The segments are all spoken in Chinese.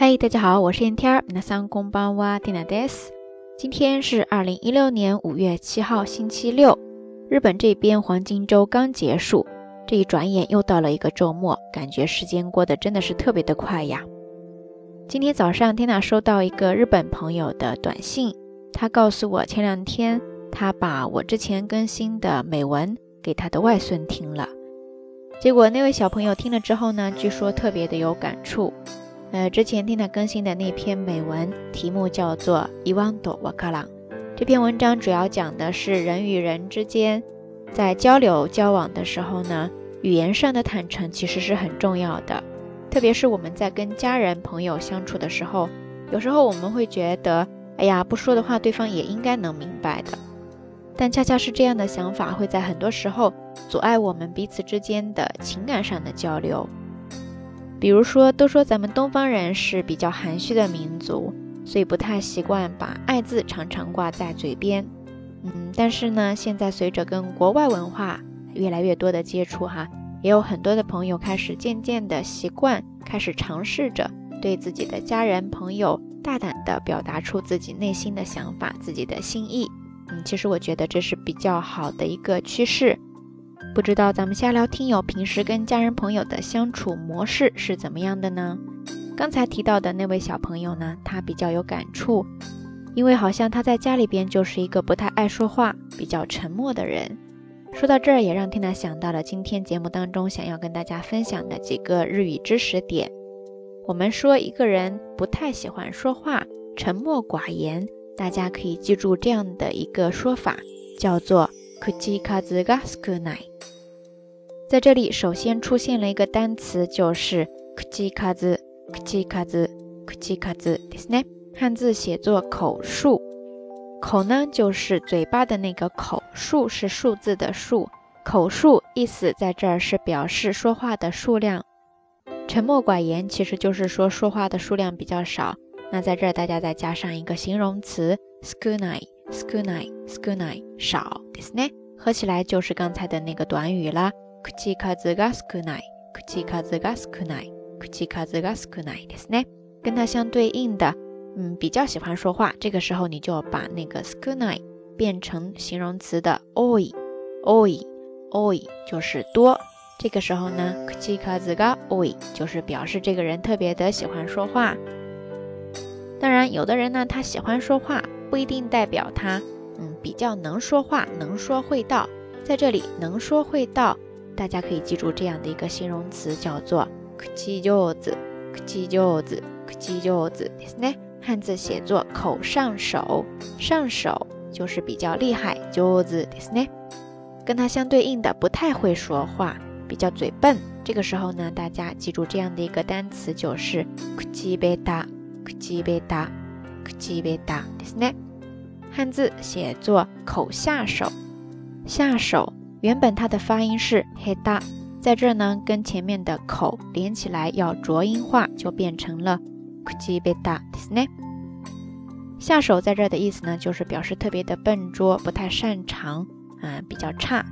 嗨，大家好，我是燕天儿。那桑公班哇蒂娜德斯。今天是二零一六年五月七号，星期六。日本这边黄金周刚结束，这一转眼又到了一个周末，感觉时间过得真的是特别的快呀。今天早上，缇娜收到一个日本朋友的短信，他告诉我前两天他把我之前更新的美文给他的外孙听了，结果那位小朋友听了之后呢，据说特别的有感触。呃，之前听他更新的那篇美文，题目叫做《伊万朵瓦卡朗》。这篇文章主要讲的是人与人之间在交流交往的时候呢，语言上的坦诚其实是很重要的。特别是我们在跟家人朋友相处的时候，有时候我们会觉得，哎呀，不说的话，对方也应该能明白的。但恰恰是这样的想法，会在很多时候阻碍我们彼此之间的情感上的交流。比如说，都说咱们东方人是比较含蓄的民族，所以不太习惯把“爱”字常常挂在嘴边。嗯，但是呢，现在随着跟国外文化越来越多的接触，哈，也有很多的朋友开始渐渐的习惯，开始尝试着对自己的家人朋友大胆的表达出自己内心的想法、自己的心意。嗯，其实我觉得这是比较好的一个趋势。不知道咱们瞎聊听友平时跟家人朋友的相处模式是怎么样的呢？刚才提到的那位小朋友呢，他比较有感触，因为好像他在家里边就是一个不太爱说话、比较沉默的人。说到这儿，也让缇娜想到了今天节目当中想要跟大家分享的几个日语知识点。我们说一个人不太喜欢说话、沉默寡言，大家可以记住这样的一个说法，叫做。口数が少ない。 在这里，首先出现了一个单词，就是口数、口数、口数ですね。汉字写作口数，口呢就是嘴巴的那个口，数是数字的数。口数意思在这儿是表示说话的数量。沉默寡言其实就是说说话的数量比较少。那在这儿大家再加上一个形容词少ない。少ない、少ない、少ですね。合起来就是刚才的那个短语了。 口数が少ない、口数が少ない、口数が少ないですね。跟它相对应的，嗯，比较喜欢说话。这个时候你就把那个少ない变成形容词的多い、多い、多い就是多。这个时候呢，口数が多い就是表示这个人特别的喜欢说话。当然，有的人呢，他喜欢说话。不一定代表他，嗯，比较能说话，能说会道。在这里，能说会道， 大家可以记住这样的一个形容词，叫做口上子，口上子，口上子，ですね。汉字写作口上手，上手就是比较厉害，上子ですね。跟它相对应的，不太会说话，比较嘴笨。这个时候呢，大家记住这样的一个单词，就是口ベタ，口ベタ。口ベタですね。汉字写作口下手，下手 原本它的发音是ヘタ，在这呢跟前面的口连起来要浊音化，就变成了口ベタですね。下手在这的意思呢，就是表示特别的笨拙，不太擅长，嗯，比较差。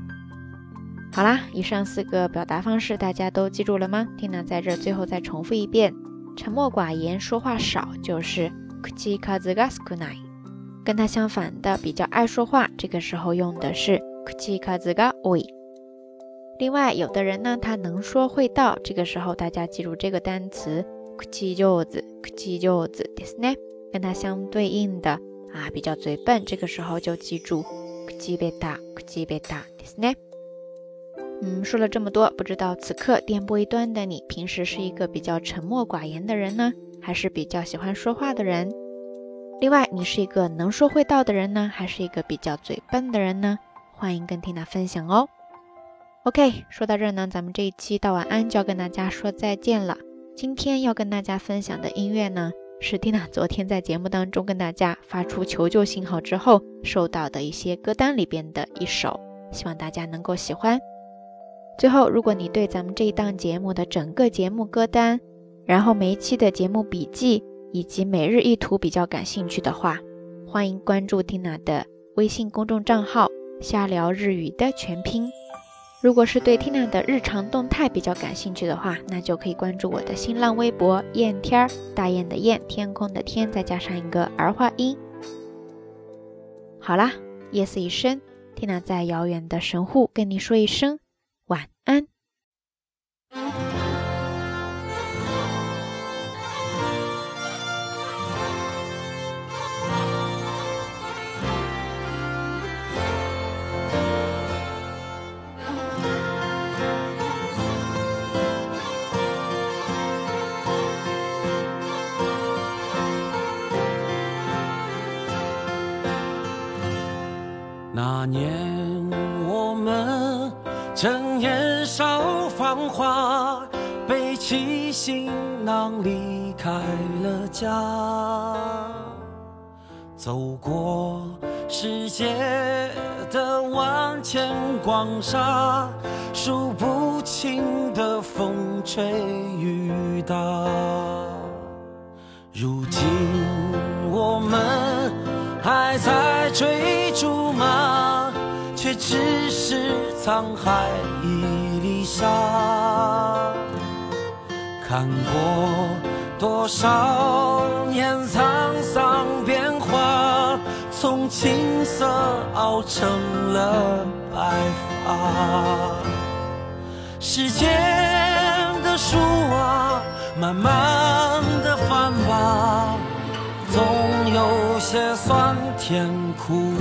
好啦，以上四个表达方式大家都记住了吗？听呢在这最后再重复一遍：沉默寡言，说话少，就是。口数が少ない，跟它相反的比较爱说话，这个时候用的是 口数が多い。另外，有的人呢，他能说会道，这个时候大家记住这个单词口上手、口上手ですね。跟它相对应的啊，比较嘴笨，这个时候就记住口ベタ、口ベタですね。嗯，说了这么多，不知道此刻电波一端的你，平时是一个比较沉默寡言的人呢？还是比较喜欢说话的人。另外，你是一个能说会道的人呢，还是一个比较嘴笨的人呢？ 欢迎跟缇娜分享哦。OK，说到这儿呢，咱们这一期到晚安就要跟大家说再见了。今天要跟大家分享的音乐呢，是缇娜昨天在节目当中跟大家发出求救信号之后收到的一些歌单里边的一首，希望大家能够喜欢。最后，如果你对咱们这一档节目的整个节目歌单，然后每一期的节目笔记以及每日一图比较感兴趣的话，欢迎关注缇娜的微信公众账号“瞎聊日语”的全拼。如果是对 Tina 的日常动态比较感兴趣的话，那就可以关注我的新浪微博“燕天儿”，大雁的雁，天空的天，再加上一个儿化音。好啦，夜色已深，Tina 在遥远的神户跟你说一声那年我们正年少芳华，背起行囊离开了家，走过世界的万千光沙，数不清的风吹雨打。如今我们还在追逐吗？只是沧海一粒沙。看过多少年沧桑变化，从青涩熬成了白发。时间的书啊，慢慢的翻吧，总有些酸甜苦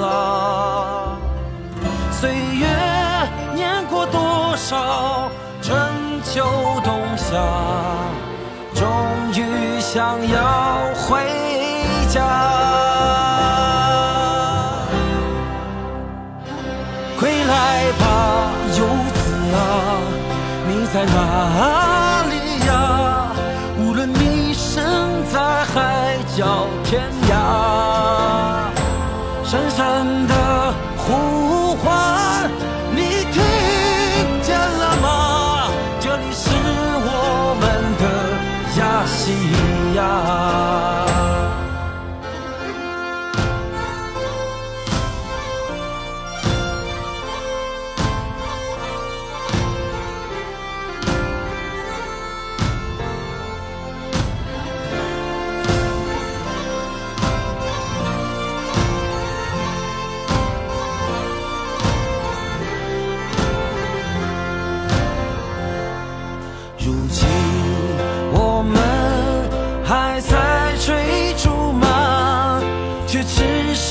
辣。岁月念过多少春秋冬夏，终于想要回家。归来吧，游子啊，你在哪里呀？无论你身在海角天涯，深山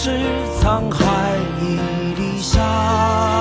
是沧海一粒沙。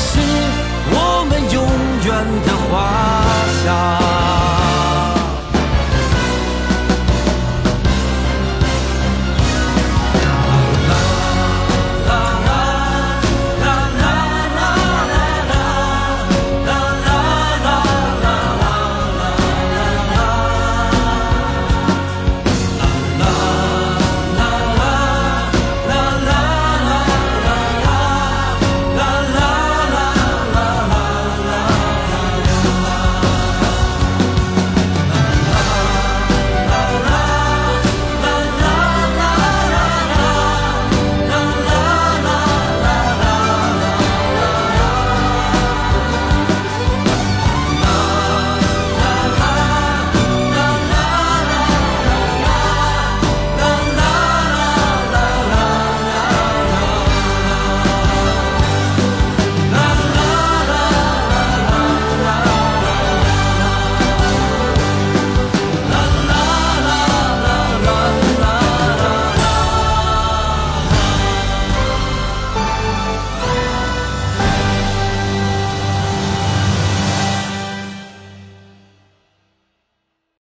是